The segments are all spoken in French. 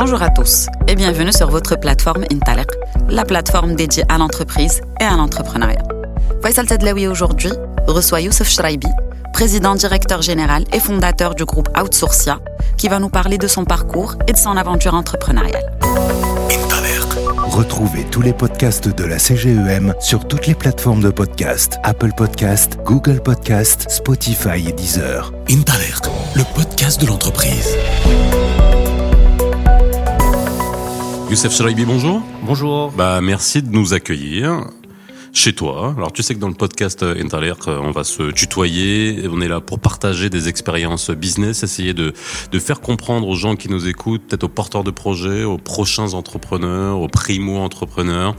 Bonjour à tous et bienvenue sur votre plateforme Intalek, la plateforme dédiée à l'entreprise et à l'entrepreneuriat. Faisal Tedlaoui aujourd'hui reçoit Youssef Shraibi, président directeur général et fondateur du groupe Outsourcia, qui va nous parler de son parcours et de son aventure entrepreneuriale. Retrouvez tous les podcasts de la CGEM sur toutes les plateformes de podcast Apple Podcast, Google Podcast, Spotify et Deezer. Intalert, le podcast de l'entreprise. Youssef Shraibi, bonjour. Bonjour. Bah, merci de nous accueillir chez toi. Alors tu sais que dans le podcast Interlaire, on va se tutoyer, on est là pour partager des expériences business, essayer de, de faire comprendre aux gens qui nous écoutent, peut-être aux porteurs de projets, aux prochains entrepreneurs, aux primo-entrepreneurs,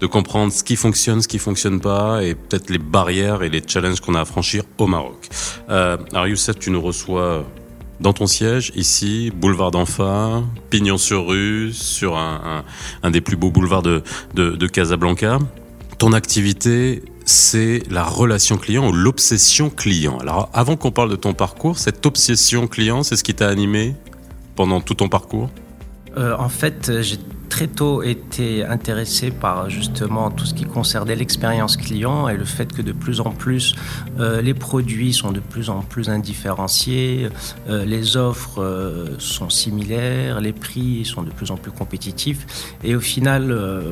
de comprendre ce qui fonctionne, ce qui fonctionne pas, et peut-être les barrières et les challenges qu'on a à franchir au Maroc. Euh, alors Youssef, tu nous reçois dans ton siège, ici, boulevard d'Enfa, pignon sur rue, sur un, des plus beaux boulevards de, Casablanca. Ton activité, c'est la relation client ou l'obsession client. Alors, avant qu'on parle de ton parcours, cette obsession client, c'est ce qui t'a animé pendant tout ton parcours? Euh, En fait, j'ai très tôt été intéressé par justement tout ce qui concernait l'expérience client et le fait que de plus en plus euh, les produits sont de plus en plus indifférenciés, euh, les offres euh, sont similaires, les prix sont de plus en plus compétitifs. Et au final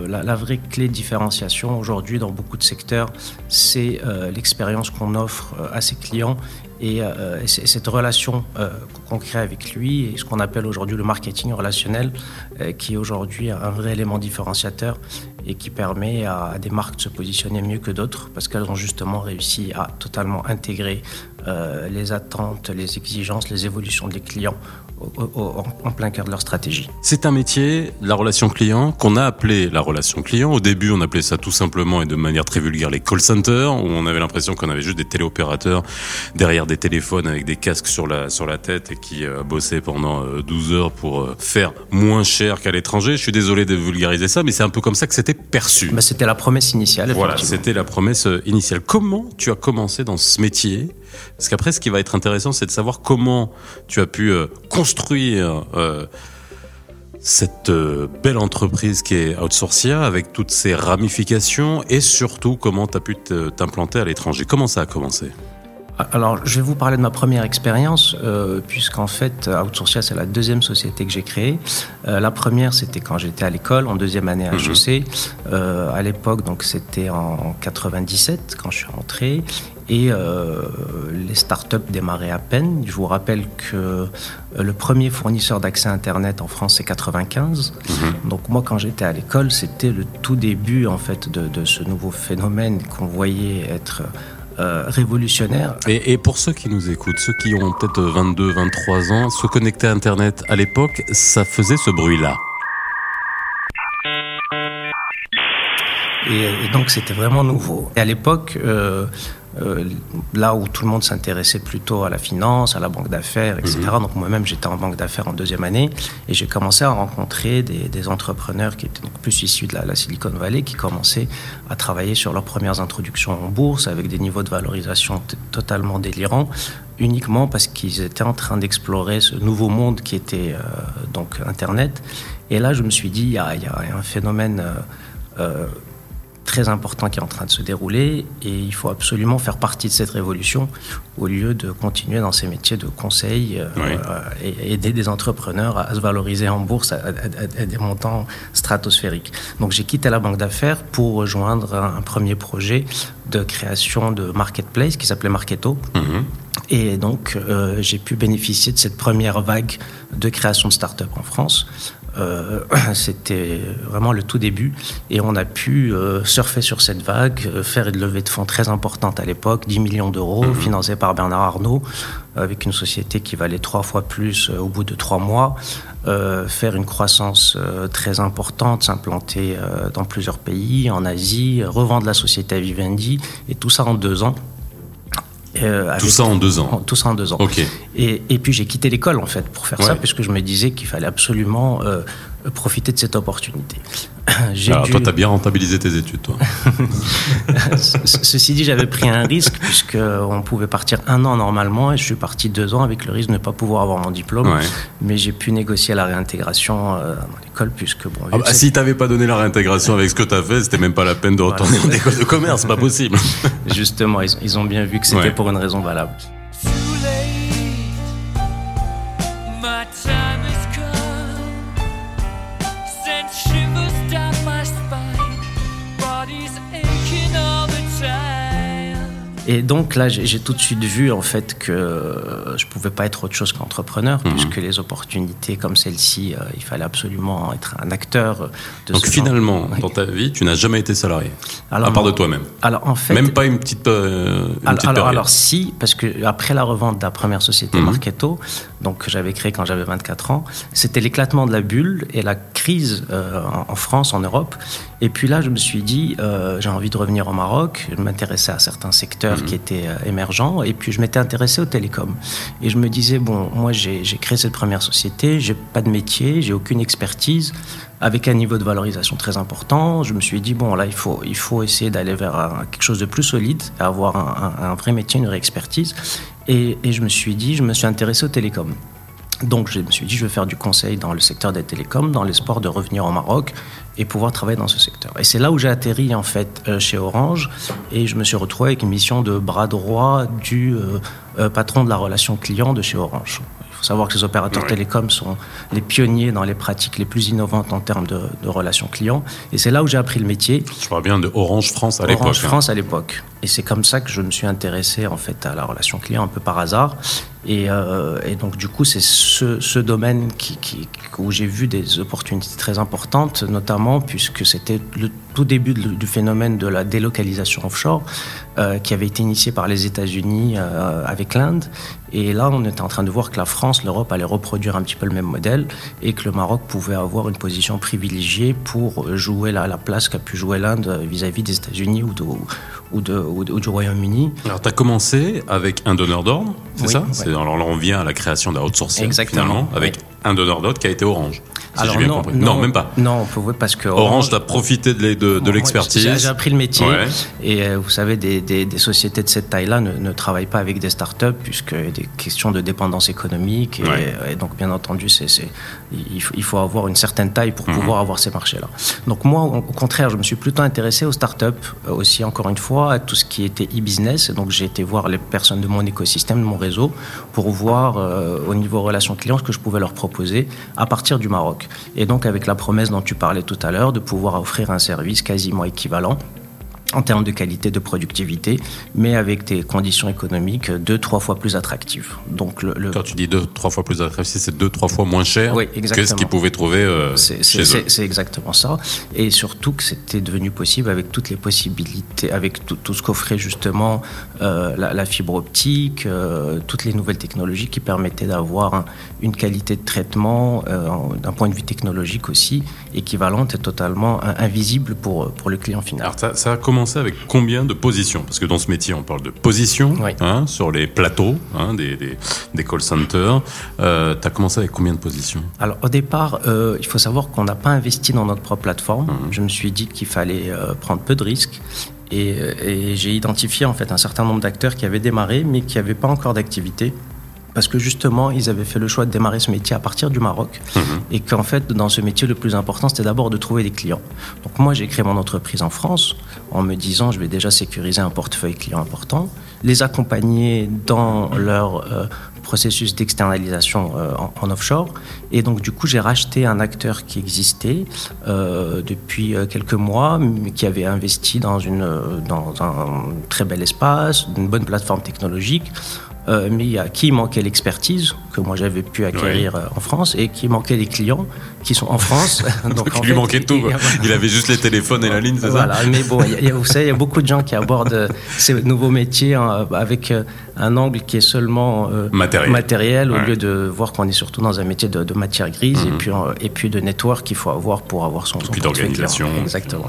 la, vraie clé de différenciation aujourd'hui dans beaucoup de secteurs c'est l'expérience qu'on offre à ses clients et, euh, et cette relation euh, qu'on crée avec lui et ce qu'on appelle aujourd'hui le marketing relationnel euh, qui est aujourd'hui un vrai élément différenciateur et qui permet à, des marques de se positionner mieux que d'autres parce qu'elles ont justement réussi à totalement intégrer euh, les attentes, les exigences, les évolutions des clients en plein cœur de leur stratégie. C'est un métier, la relation client, qu'on a appelé la relation client. Au début, on appelait ça tout simplement et de manière très vulgaire les call centers, où on avait l'impression qu'on avait juste des téléopérateurs derrière des téléphones avec des casques sur la, sur la tête et qui euh, bossaient pendant euh, 12 heures pour euh, faire moins cher qu'à l'étranger. Je suis désolé de vulgariser ça, mais c'est un peu comme ça que c'était perçu. Bah, c'était la promesse initiale. Voilà, c'était la promesse euh, initiale. Comment tu as commencé dans ce métier? Parce qu'après, ce qui va être intéressant, c'est de savoir comment tu as pu euh, construire euh, cette euh, belle entreprise qui est Outsourcia avec toutes ses ramifications et surtout comment tu as pu t'implanter à l'étranger. Comment ça a commencé? Alors, je vais vous parler de ma première expérience, euh, puisqu'en fait, Outsourcia, c'est la deuxième société que j'ai créée. Euh, la première, c'était quand j'étais à l'école, en deuxième année à HEC. Euh, à l'époque, donc, c'était en 97, quand je suis rentré. Et euh, les startups démarraient à peine. Je vous rappelle que le premier fournisseur d'accès Internet en France, c'est 95. Mmh. Donc, moi, quand j'étais à l'école, c'était le tout début, en fait, de, de ce nouveau phénomène qu'on voyait être euh, révolutionnaire. Et, et, pour ceux qui nous écoutent, ceux qui ont peut-être 22, 23 ans, se connecter à Internet à l'époque, ça faisait ce bruit-là. Et, et, donc c'était vraiment nouveau. Et à l'époque, euh, euh, là où tout le monde s'intéressait plutôt à la finance, à la banque d'affaires, etc. Mmh. Donc moi-même j'étais en banque d'affaires en deuxième année et j'ai commencé à rencontrer des, des, entrepreneurs qui étaient donc plus issus de la, la, Silicon Valley, qui commençaient à travailler sur leurs premières introductions en bourse avec des niveaux de valorisation totalement délirants, uniquement parce qu'ils étaient en train d'explorer ce nouveau monde qui était euh, donc Internet. Et là je me suis dit il y a, il y a un phénomène euh très important qui est en train de se dérouler et il faut absolument faire partie de cette révolution au lieu de continuer dans ces métiers de conseil euh, oui. et aider des entrepreneurs à se valoriser en bourse à, à, à des montants stratosphériques. Donc j'ai quitté la banque d'affaires pour rejoindre un, un, premier projet de création de marketplace qui s'appelait Marketo. -hmm. Et donc, euh, j'ai pu bénéficier de cette première vague de création de start-up en France. Euh, C'était vraiment le tout début et on a pu euh, surfer sur cette vague, euh, faire une levée de fonds très importante à l'époque, 10 millions d'euros, mmh. financée par Bernard Arnault, avec une société qui valait trois fois plus au bout de trois mois, euh, faire une croissance très importante, s'implanter dans plusieurs pays, en Asie, revendre la société à Vivendi, et tout ça en deux ans. Euh, tout ça en deux ans. Tout ça en deux ans. Okay. Et, et puis j'ai quitté l'école en fait pour faire ouais. ça, puisque je me disais qu'il fallait absolument euh, profiter de cette opportunité. Alors, toi, tu as bien rentabilisé tes études, toi. Ceci dit, j'avais pris un risque, puisqu'on pouvait partir un an normalement, et je suis parti deux ans avec le risque de ne pas pouvoir avoir mon diplôme. Mais j'ai pu négocier la réintégration euh, dans l'école, puisque bon. Ah bah, si tu n'avais pas donné la réintégration avec ce que tu as fait, c'était même pas la peine de retourner en école de commerce, pas possible. Justement, ils, ils, ont bien vu que c'était pour une raison valable. Et donc là, j'ai tout de suite vu en fait que je pouvais pas être autre chose qu'entrepreneur, mhm. puisque les opportunités comme celle-ci, euh, il fallait absolument être un acteur. De donc finalement, dans ta vie, tu n'as jamais été salarié, alors, à part de toi-même. Alors en fait, même pas une petite, euh, une alors, petite période. alors, si, parce que après la revente de la première société mhm. Marketo, donc que j'avais créée quand j'avais 24 ans, c'était l'éclatement de la bulle et la crise euh, en, France, en Europe. Et puis là, je me suis dit, j'ai envie de revenir au Maroc. Je m'intéressais à certains secteurs Mhm. qui était euh, émergent. Et puis je m'étais intéressé aux télécoms. Et je me disais, bon, moi j'ai créé cette première société, j'ai pas de métier, j'ai aucune expertise, avec un niveau de valorisation très important. Je me suis dit, bon, là, il faut, il faut essayer d'aller vers quelque chose de plus solide, avoir un, vrai métier, une vraie expertise. Et, et je me suis dit, je me suis intéressé aux télécoms. Donc je me suis dit, je vais faire du conseil dans le secteur des télécoms, dans l'espoir de revenir au Maroc et pouvoir travailler dans ce secteur. Et c'est là où j'ai atterri en fait euh, chez Orange et je me suis retrouvé avec une mission de bras droit du euh, euh, patron de la relation client de chez Orange. Il faut savoir que les opérateurs télécoms sont les pionniers dans les pratiques les plus innovantes en termes de, de relations clients. Et c'est là où j'ai appris le métier. Je parle bien de Orange France à l'époque. Orange hein. France à l'époque. Et c'est comme ça que je me suis intéressé en fait à la relation client un peu par hasard. Et, euh, et donc du coup c'est ce, ce, domaine qui, qui, où j'ai vu des opportunités très importantes, notamment puisque c'était le tout début du phénomène de la délocalisation offshore, euh, qui avait été initié par les États-Unis euh, avec l'Inde. Et là, on était en train de voir que la France, l'Europe allait reproduire un petit peu le même modèle et que le Maroc pouvait avoir une position privilégiée pour jouer la, la place qu'a pu jouer l'Inde vis-à-vis des États-Unis ou, de, ou, de, ou, du Royaume-Uni. Alors, tu as commencé avec un donneur d'ordre, c'est ça? Alors là, on vient à la création d'un outsourcing, Exactement, finalement, avec un donneur d'ordre qui a été Orange. Alors non, non, même pas. Non, parce que Orange, a profité de, de, de l'expertise. J'ai appris le métier et euh, vous savez, des, des, des, sociétés de cette taille-là ne, ne, travaillent pas avec des startups puisque y a des questions de dépendance économique et, et donc bien entendu, c'est, il, faut, il, faut, avoir une certaine taille pour mhm. pouvoir avoir ces marchés-là. Donc moi, au contraire, je me suis plutôt intéressé aux startups euh, aussi encore une fois à tout ce qui était e-business. Donc j'ai été voir les personnes de mon écosystème, de mon réseau, pour voir euh, au niveau relations clients ce que je pouvais leur proposer à partir du Maroc. Et donc avec la promesse dont tu parlais tout à l'heure de pouvoir offrir un service quasiment équivalent en termes de qualité, de productivité, mais avec des conditions économiques deux, trois fois plus attractives. Donc le, Quand tu dis deux, trois fois plus attractif, c'est deux, trois fois moins cher que ce qu'ils pouvaient trouver euh, chez eux. C'est exactement ça. Et surtout que c'était devenu possible avec toutes les possibilités, avec tout, tout ce qu'offrait justement euh, la, la, fibre optique, euh, toutes les nouvelles technologies qui permettaient d'avoir une qualité de traitement d'un point de vue technologique aussi équivalente et totalement invisible pour, pour le client final. Alors ça, ça a commencé avec combien de positions? Parce que dans ce métier, on parle de positions hein, sur les plateaux hein, des, des, call centers. Euh, tu as commencé avec combien de positions? Alors au départ, euh, il faut savoir qu'on n'a pas investi dans notre propre plateforme. Mmh. Je me suis dit qu'il fallait euh, prendre peu de risques. Et, et j'ai identifié en fait un certain nombre d'acteurs qui avaient démarré mais qui n'avaient pas encore d'activité parce que justement, ils avaient fait le choix de démarrer ce métier à partir du Maroc. Mhm. Et qu'en fait, dans ce métier, le plus important, c'était d'abord de trouver des clients. Donc moi, j'ai créé mon entreprise en France en me disant, je vais déjà sécuriser un portefeuille client important, les accompagner dans leur euh, processus d'externalisation euh, en, offshore. Et donc, du coup, j'ai racheté un acteur qui existait euh, depuis quelques mois, mais qui avait investi dans, une, dans un très bel espace, une bonne plateforme technologique euh, mais à qui manquait l'expertise que moi j'avais pu acquérir euh, en France et qui manquait les clients qui sont en France. Donc, il lui manquait tout. Il, avait juste les téléphones et la ligne, c'est voilà, ça Mais bon, y a, vous savez, il y a beaucoup de gens qui abordent ces nouveaux métiers hein, avec euh, un angle qui est seulement matériel, matériel au lieu de voir qu'on est surtout dans un métier de, matière grise et, mhm. puis, et puis de network qu'il faut avoir pour avoir son, son puis d'organisation. Exactement.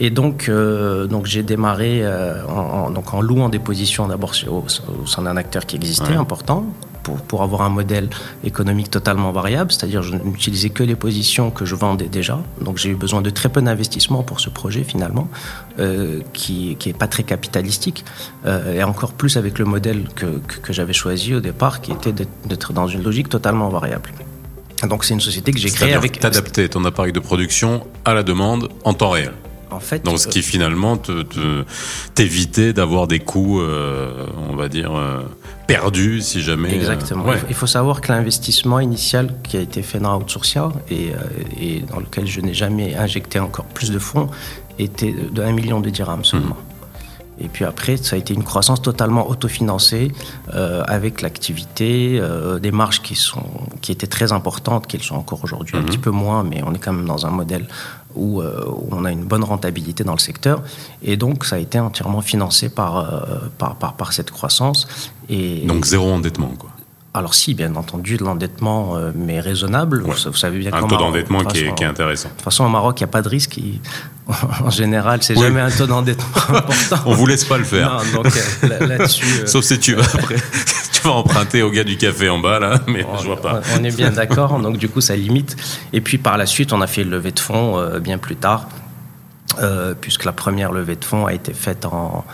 Et donc, euh, donc j'ai démarré euh, en, donc en louant des positions d'abord au, au, sein d'un acteur qui existait, important, pour, pour avoir un modèle économique totalement variable, c'est-à-dire je n'utilisais que les positions que je vendais déjà. Donc j'ai eu besoin de très peu d'investissement pour ce projet finalement, euh, qui qui est pas très capitalistique euh, et encore plus avec le modèle que, que, que j'avais choisi au départ, qui était d'être dans une logique totalement variable. Donc c'est une société que j'ai créée avec t'adapter ton appareil de production à la demande en temps réel. En fait Donc, ce qui finalement te, te- t'évitait d'avoir des coûts, euh, on va dire, euh, perdus si jamais. euh, Exactement. ouais. Il faut- savoir que l'investissement initial qui a été fait dans Outsourcia et, euh, et dans lequel je n'ai jamais injecté encore plus de fonds était de 1 million de dirhams seulement. Et puis après, ça a été une croissance totalement autofinancée euh, avec l'activité, euh, des marges qui, sont, qui étaient très importantes, qu'elles sont encore aujourd'hui un petit peu moins, mais on est quand même dans un modèle où, euh, où on a une bonne rentabilité dans le secteur. Et donc, ça a été entièrement financé par, euh, par, par, par cette croissance. Et, Donc, zéro endettement, quoi. alors si, bien entendu, de l'endettement, euh, mais raisonnable. Ouais. Vous, vous savez bien Un taux d'endettement qui est, façon, qui est intéressant. De toute façon, au Maroc, il n'y a pas de risque. il- en général, c'est Oui. jamais un taux d'endettement important. On vous laisse pas le faire. Non, donc là- là-dessus, Sauf si tu vas après, vas emprunter au gars du café en bas là, mais je vois pas. On est bien d'accord, donc du coup ça limite. Et puis par la suite, on a fait une levée de fonds euh, bien plus tard, euh, puisque la première levée de fonds a été faite en,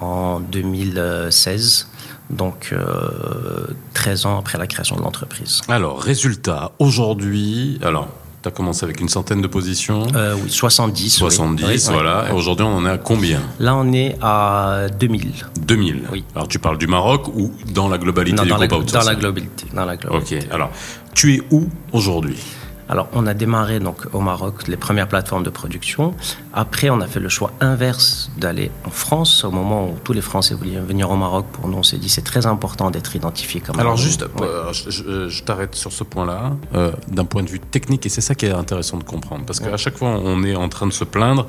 en 2016, donc euh, 13 ans après la création de l'entreprise. Alors, résultat, aujourd'hui, alors, tu as commencé avec une centaine de positions, Euh, oui, 70. oui. 70, Oui, oui. voilà, et aujourd'hui on en est à combien Là, on est à 2000. 2000. Oui. Alors, tu parles du Maroc ou dans la globalité Non, du dans, la, groupe dans la globalité. Dans la globalité. Ok, alors, tu es où aujourd'hui Alors, on a démarré donc au Maroc les premières plateformes de production. Après, on a fait le choix inverse d'aller en France. Au moment où tous les Français voulaient venir au Maroc, pour nous, on s'est dit c'est très important d'être identifié comme. Alors un- juste, Ouais. euh, je, je- je t'arrête sur ce point-là, euh, d'un point de vue technique, et c'est ça qui est intéressant de comprendre, parce qu'à chaque fois on est en train de se plaindre,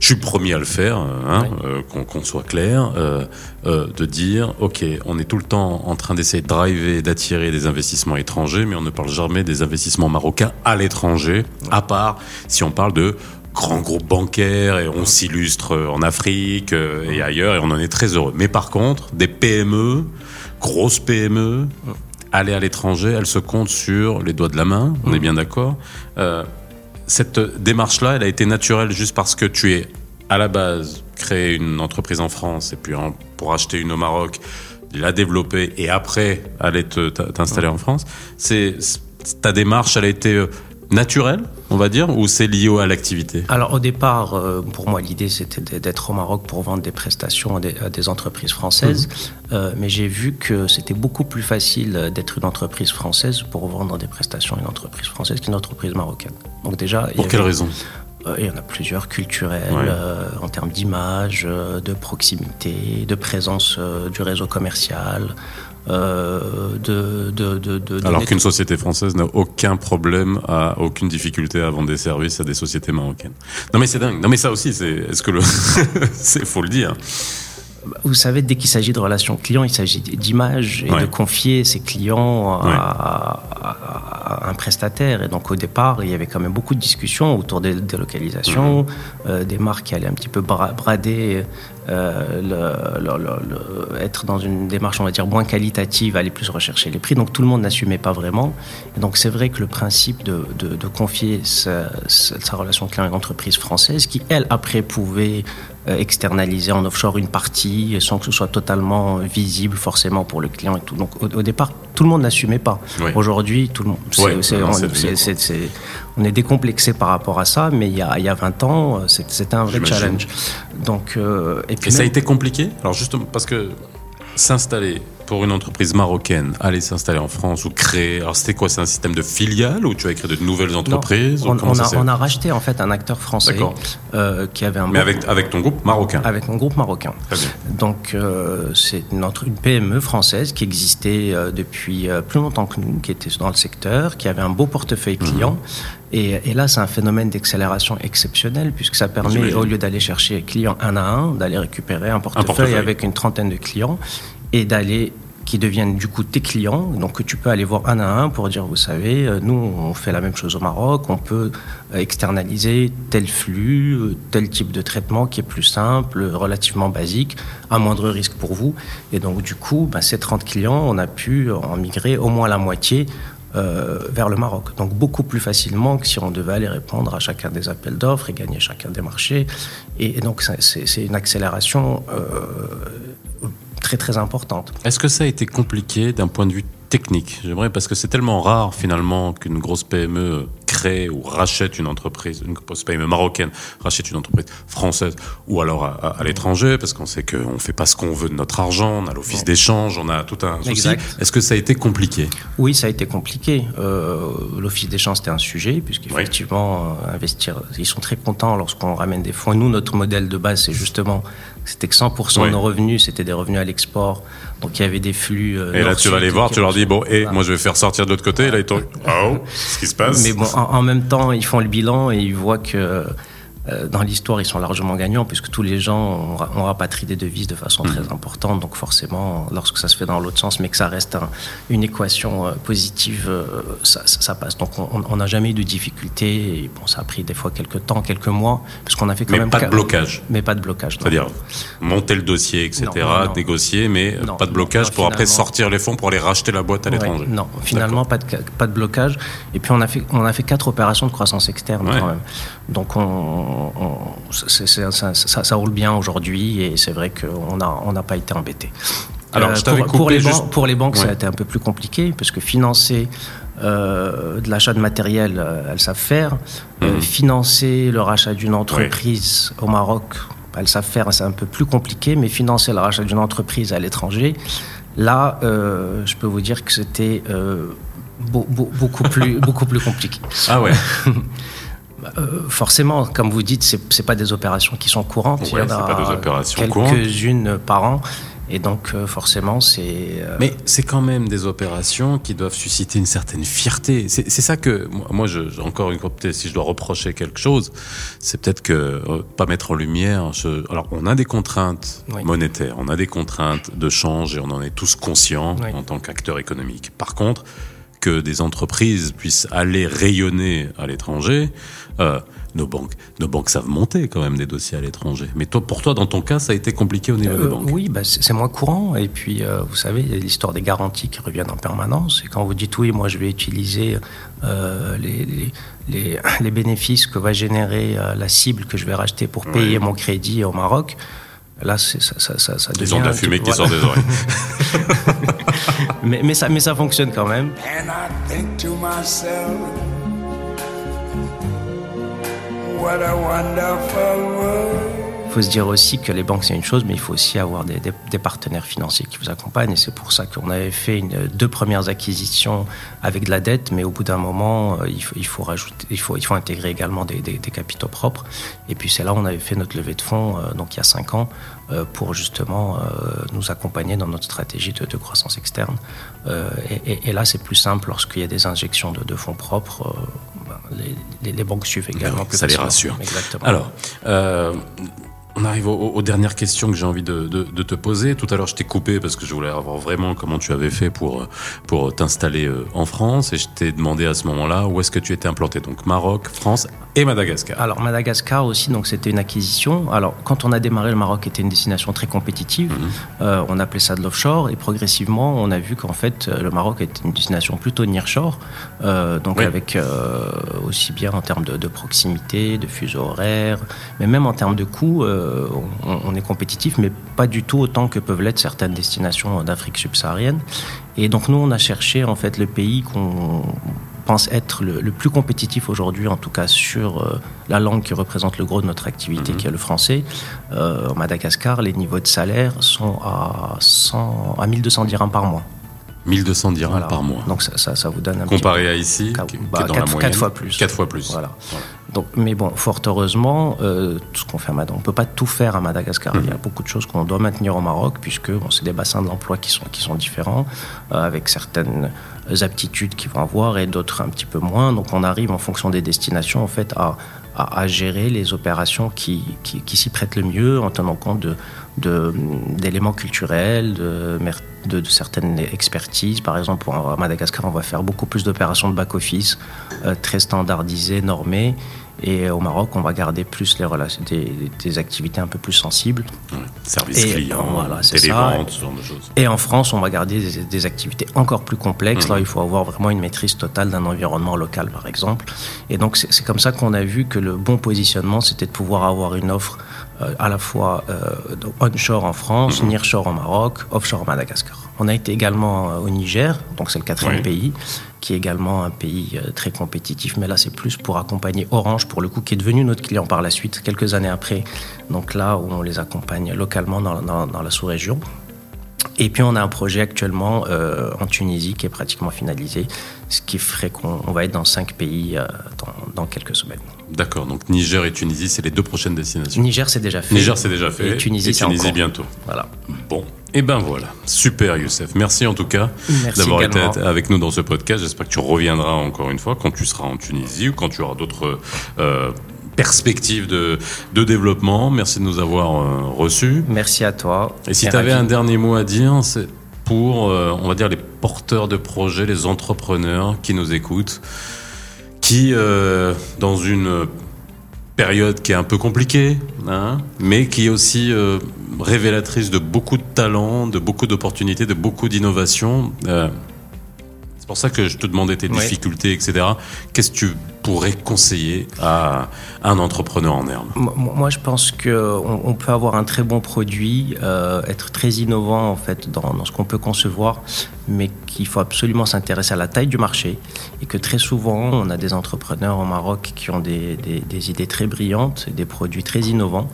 je suis le premier à le faire, hein, euh, qu'on soit clair, euh, euh, de dire, ok, on est tout le temps en train d'essayer de driver, d'attirer des investissements étrangers, mais on ne parle jamais des investissements marocains à l'étranger, à part si on parle de grands groupes bancaires et on s'illustre en Afrique et ailleurs et on en est très heureux. Mais par contre, des PME, grosses PME, aller à l'étranger, elles se comptent sur les doigts de la main, on est bien d'accord. Cette démarche-là, elle a été naturelle juste parce que tu es à la base créé une entreprise en France et puis pour acheter une au Maroc, la développer et après aller t'installer en France. C'est c'est- ta démarche, elle a été euh, naturelle, on va dire, ou c'est lié à l'activité Alors au départ, euh, pour moi, l'idée c'était d'être au Maroc pour vendre des prestations à des, entreprises françaises, Mmh. Euh, mais j'ai vu que c'était beaucoup plus facile d'être une entreprise française pour vendre des prestations à une entreprise française qu'une entreprise marocaine. Donc déjà, Pour quelle avait- raison Euh, il y en a plusieurs culturels, Ouais. euh, en termes d'image, euh, de proximité, de présence euh, du réseau commercial, euh, de, de, de, de- de Alors qu'une société française n'a aucun problème, à, aucune difficulté à vendre des services à des sociétés marocaines. Non mais c'est dingue. Non mais ça aussi, c'est est-ce que le, c'est faut le dire. Vous savez, dès qu'il s'agit de relations clients, il s'agit d'image et Ouais. de confier ses clients à, Ouais. à- à un prestataire. Et donc, au départ, il y avait quand même beaucoup de discussions autour des délocalisations, Mhm. euh, des marques qui allaient un petit peu bra- brader, euh, le- le- le- le- être dans une démarche, on va dire, moins qualitative, aller plus rechercher les prix. Donc, tout le monde n'assumait pas vraiment. Et donc, c'est vrai que le principe de, de- de confier sa, relation client à une entreprise française, qui, elle, après, pouvait euh, externaliser en offshore une partie sans que ce soit totalement visible forcément pour le client et tout. Donc au, au départ, tout le monde n'assumait pas. Oui. Aujourd'hui, tout le monde, c'est- Ouais, c'est- non, on, c'est on est décomplexé par rapport à ça, mais il y a, il y a 20 ans, euh, c'était un vrai challenge. Donc, euh, et puis Et ça a été compliqué? Alors justement parce que s'installer pour une entreprise marocaine, aller s'installer en France ou créer. Alors c'était quoi? C'est un système de filiale ou tu as créé de nouvelles entreprises on, a, s'est- on a racheté en fait un acteur français D'accord. euh, qui avait un Mais avec avec ton groupe marocain. avec un groupe marocain. Très bien. Donc euh, c'est une, une PME française qui existait euh, depuis euh, plus longtemps que nous, qui était dans le secteur, qui avait un beau portefeuille client. Mhm. Et, et là, c'est un phénomène d'accélération exceptionnel puisque ça permet, au lieu d'aller chercher client un à un, d'aller récupérer un portefeuille, portefeuille. avec une trentaine de clients et d'aller qui deviennent du coup tes clients, donc tu peux aller voir un à un pour dire, vous savez, euh, nous, on fait la même chose au Maroc, on peut euh, externaliser tel flux, euh, tel type de traitement qui est plus simple, relativement basique, à moindre risque pour vous. Et donc, du coup, ben, ces 30 clients, on a pu en migrer au moins la moitié vers le Maroc. Donc beaucoup plus facilement que si on devait aller répondre à chacun des appels d'offres et gagner chacun des marchés. Et, donc c'est une accélération très très importante. Est-ce que ça a été compliqué d'un point de vue technique? J'aimerais parce que c'est tellement rare finalement qu'une grosse PME crée ou rachète une entreprise, une grosse PME marocaine rachète une entreprise française ou alors à, l'étranger parce qu'on sait qu'on fait pas ce qu'on veut de notre argent, on a l'office d'échange, on a tout un souci. Est-ce que ça a été compliqué? Oui, ça a été compliqué. Euh, l'office d'échange c'était un sujet puisqu'effectivement euh, investir, ils sont très contents lorsqu'on ramène des fonds. nous, notre modèle de base c'est justement c'était que 100% de nos revenus, c'était des revenus à l'export. Donc il y avait des flux. Euh, et là, tu vas les voir, tu leur dis bon, et moi je vais faire sortir de l'autre côté. Et là, ils t'ont oh, ce qui se passe. Mais bon, en, même temps, ils font le bilan et ils voient que dans l'histoire, ils sont largement gagnants puisque tous les gens ont, rapatrié des devises de façon très mhm. importante. Donc forcément, lorsque ça se fait dans l'autre sens, mais que ça reste une équation euh, positive, euh, ça, passe. Donc on n'a jamais eu de difficulté. bon, ça a pris des fois quelques temps, quelques mois, parce qu'on a fait quand mais même. Pas de blocage. Mais pas de blocage. C'est-à-dire monter le dossier, etc., négocier, mais pas de blocage pour après sortir les fonds pour aller racheter la boîte à l'étranger. non, finalement pas de pas de blocage. Et puis on a fait on a fait quatre opérations de croissance externe quand même. Donc on ça, roule bien aujourd'hui et c'est vrai qu'on n'a on pas été embêté. Alors, euh, pour, les pour, les banques, ça a été un peu plus compliqué parce que financer euh, de l'achat de matériel, euh, elles savent faire. Mhm. financer le rachat d'une entreprise au Maroc, elles savent faire, c'est un peu plus compliqué. Mais financer le rachat d'une entreprise à l'étranger, là, je peux vous dire que c'était beaucoup, plus, beaucoup plus compliqué. Ah ouais forcément, comme vous dites, ce n'est pas des opérations qui sont courantes. Il y en a quelques-unes par an. Et donc, euh, forcément, c'est. Euh, Mais c'est quand même des opérations qui doivent susciter une certaine fierté. C'est ça que moi, je, encore une fois, si je dois reprocher quelque chose, c'est peut-être que pas mettre en lumière. alors, on a des contraintes monétaires, on a des contraintes de change, et on en est tous conscients en tant qu'acteurs économiques. Par contre, que des entreprises puissent aller rayonner à l'étranger, euh, nos banques, nos banques savent monter quand même des dossiers à l'étranger. Mais toi, pour toi, dans ton cas, ça a été compliqué au niveau des euh, banques. Oui, bah, c'est moins courant. Et puis, euh, vous savez, il y a l'histoire des garanties qui reviennent en permanence. Et quand vous dites oui, moi, je vais utiliser les, les, les, bénéfices que va générer la cible que je vais racheter pour payer mon crédit au Maroc. Là, ça, ça, ça, ça devient... Ils ont de la fumée qui sort des oreilles. mais, mais, ça, mais ça fonctionne quand même. what a wonderful world. Il faut se dire aussi que les banques, c'est une chose, mais il faut aussi avoir des, des, partenaires financiers qui vous accompagnent. Et c'est pour ça qu'on avait fait une, deux premières acquisitions avec de la dette, mais au bout d'un moment, euh, il faut, il faut, rajouter, il faut, il faut intégrer également des, des capitaux propres. Et puis c'est là où on avait fait notre levée de fonds, euh, donc il y a cinq ans, euh, pour justement nous accompagner dans notre stratégie de, de croissance externe. Et, et, là, c'est plus simple lorsqu'il y a des injections de, de fonds propres. Ben, les, les, banques suivent également. ça les rassure. Exactement. Alors, on arrive aux, dernières questions que j'ai envie de, te poser. Tout à l'heure, je t'ai coupé parce que je voulais avoir vraiment comment tu avais fait pour, pour t'installer euh, en France. Et je t'ai demandé à ce moment-là où est-ce que tu étais implanté? Donc Maroc, France et Madagascar. Alors Madagascar aussi, donc c'était une acquisition. Alors quand on a démarré, le Maroc était une destination très compétitive. Mhm. Euh, on appelait ça de l'offshore. Et progressivement, on a vu qu'en fait, le Maroc était une destination plutôt nearshore. Euh, donc avec aussi bien en termes de, proximité, de fuseau horaire, mais même en termes de coûts. Euh, on, est compétitif, mais pas du tout autant que peuvent l'être certaines destinations d'Afrique subsaharienne. Et donc nous, on a cherché en fait le pays qu'on pense être le, plus compétitif aujourd'hui, en tout cas sur euh, la langue qui représente le gros de notre activité, mhm. qui est le français. Euh, au Madagascar, les niveaux de salaire sont à, 100, à 1200 dirhams par mois. 1200 dirhams par mois. Donc ça, ça, vous donne un Comparé à ici, qui, bah, dans 4, fois plus. 4 fois plus. voilà mais bon, fort heureusement, euh, tout ce qu'on fait à Madagascar, on ne peut pas tout faire à Madagascar. Il y a beaucoup de choses qu'on doit maintenir au Maroc, puisque bon, c'est des bassins de l'emploi qui sont, qui sont différents, euh, avec certaines aptitudes qu'ils vont avoir et d'autres un petit peu moins. Donc on arrive en fonction des destinations, en fait, à à, gérer les opérations qui, s'y prêtent le mieux en tenant compte d'éléments culturels, de, de, certaines expertises. Par exemple, à Madagascar, on va faire beaucoup plus d'opérations de back-office, euh, très standardisées, normées. Et au Maroc, on va garder plus les relations, des, activités un peu plus sensibles. service client, voilà, télévente, ce genre de choses. Et en France, on va garder des, activités encore plus complexes. Là, mmh. il faut avoir vraiment une maîtrise totale d'un environnement local, par exemple. Et donc, c'est comme ça qu'on a vu que le bon positionnement, c'était de pouvoir avoir une offre à la fois euh, onshore en France, mmh. nearshore au Maroc, offshore au Madagascar. On a été également euh, au Niger, donc c'est le quatrième pays, qui est également un pays très compétitif, mais là c'est plus pour accompagner Orange, pour le coup, qui est devenu notre client par la suite, quelques années après. Donc là où on les accompagne localement dans, dans la sous-région. Et puis on a un projet actuellement euh, en Tunisie qui est pratiquement finalisé, ce qui ferait qu'on va être dans cinq pays euh, dans, quelques semaines. D'accord, donc Niger et Tunisie, c'est les deux prochaines destinations. Niger, c'est déjà fait. Niger, c'est déjà fait. Et Tunisie, et Tunisie bientôt. Voilà. Bon, et eh ben voilà, super Youssef. Merci en tout cas d'avoir été avec nous dans ce podcast. J'espère que tu reviendras encore une fois quand tu seras en Tunisie ou quand tu auras d'autres euh, perspective de, de développement. Merci de nous avoir euh, reçus. Merci à toi. Et si tu avais un dernier mot à dire, c'est pour, euh, on va dire, les porteurs de projets, les entrepreneurs qui nous écoutent, qui, euh, dans une période qui est un peu compliquée, hein, mais qui est aussi révélatrice de beaucoup de talents, de beaucoup d'opportunités, de beaucoup d'innovations. c'est pour ça que je te demandais tes difficultés, etc. Qu'est-ce que tu pourrait conseiller à un entrepreneur en herbe Moi, je pense qu'on on peut avoir un très bon produit, euh, être très innovant en fait dans, ce qu'on peut concevoir, mais qu'il faut absolument s'intéresser à la taille du marché et que très souvent, on a des entrepreneurs au Maroc qui ont des, des idées très brillantes, des produits très innovants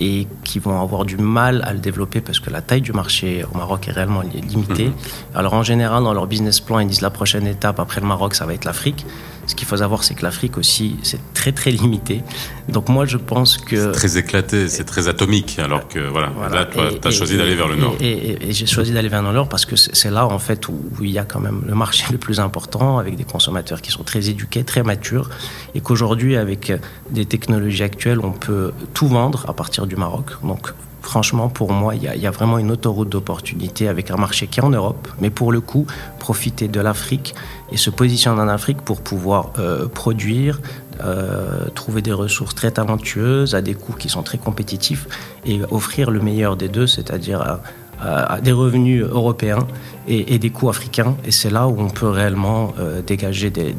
et qui vont avoir du mal à le développer parce que la taille du marché au Maroc est réellement limitée. Mhm. Alors en général, dans leur business plan, ils disent la prochaine étape après le Maroc, ça va être l'Afrique. Ce qu'il faut savoir, c'est que l'Afrique aussi, c'est très très limité. Donc moi, je pense que... C'est très éclaté, c'est très atomique, alors que voilà, là, toi, tu as choisi d'aller vers le nord. Et, j'ai choisi d'aller vers le nord parce que c'est là, en fait, où, il y a quand même le marché le plus important, avec des consommateurs qui sont très éduqués, très matures, et qu'aujourd'hui, avec des technologies actuelles, on peut tout vendre à partir du Maroc. Donc franchement, pour moi, il y, a vraiment une autoroute d'opportunité avec un marché qui est en Europe, mais pour le coup, profiter de l'Afrique et se positionner en Afrique pour pouvoir euh, produire, euh, trouver des ressources très talentueuses à des coûts qui sont très compétitifs et offrir le meilleur des deux, c'est-à-dire à des revenus européens et, des coûts africains. Et c'est là où on peut réellement euh, dégager des,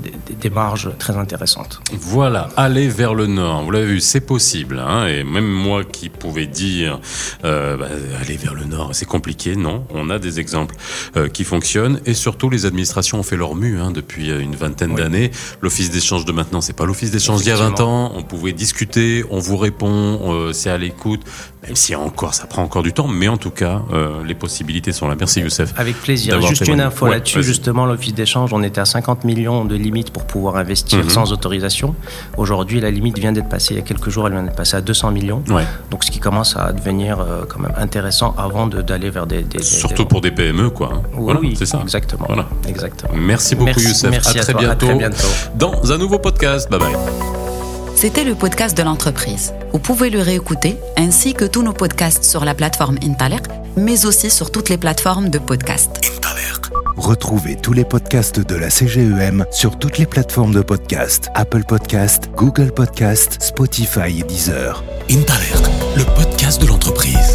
marges très intéressantes. Voilà, aller vers le nord. Vous l'avez vu, c'est possible. Hein. et même moi qui pouvais dire euh, bah, aller vers le nord, c'est compliqué. Non, on a des exemples euh, qui fonctionnent. Et surtout, les administrations ont fait leur mue hein, depuis une vingtaine d'années. L'office d'échange de maintenant, c'est pas l'office d'échange d'il y a 20 ans. On pouvait discuter, on vous répond, c'est à l'écoute. Même si encore, ça prend encore du temps, mais en tout cas, les possibilités sont là. Merci Youssef. Avec plaisir. Juste une info là-dessus, justement, l'office d'échange, on était à 50 millions de limites pour pouvoir investir mhm. sans autorisation. Aujourd'hui, la limite vient d'être passée il y a quelques jours, elle vient d'être passée à 200 millions. Donc, ce qui commence à devenir euh, quand même intéressant avant d'aller vers des, Surtout pour des PME, quoi. Hein. Oui, c'est ça. Exactement. Voilà. exactement. Merci beaucoup, Youssef. Merci à, très bientôt, à très bientôt. Dans un nouveau podcast. Bye bye. C'était le podcast de l'entreprise. Vous pouvez le réécouter ainsi que tous nos podcasts sur la plateforme Intaler mais aussi sur toutes les plateformes de podcast. Retrouvez tous les podcasts de la CGEM sur toutes les plateformes de podcast Apple Podcast, Google Podcast, Spotify et Deezer. Intalert, le podcast de l'entreprise.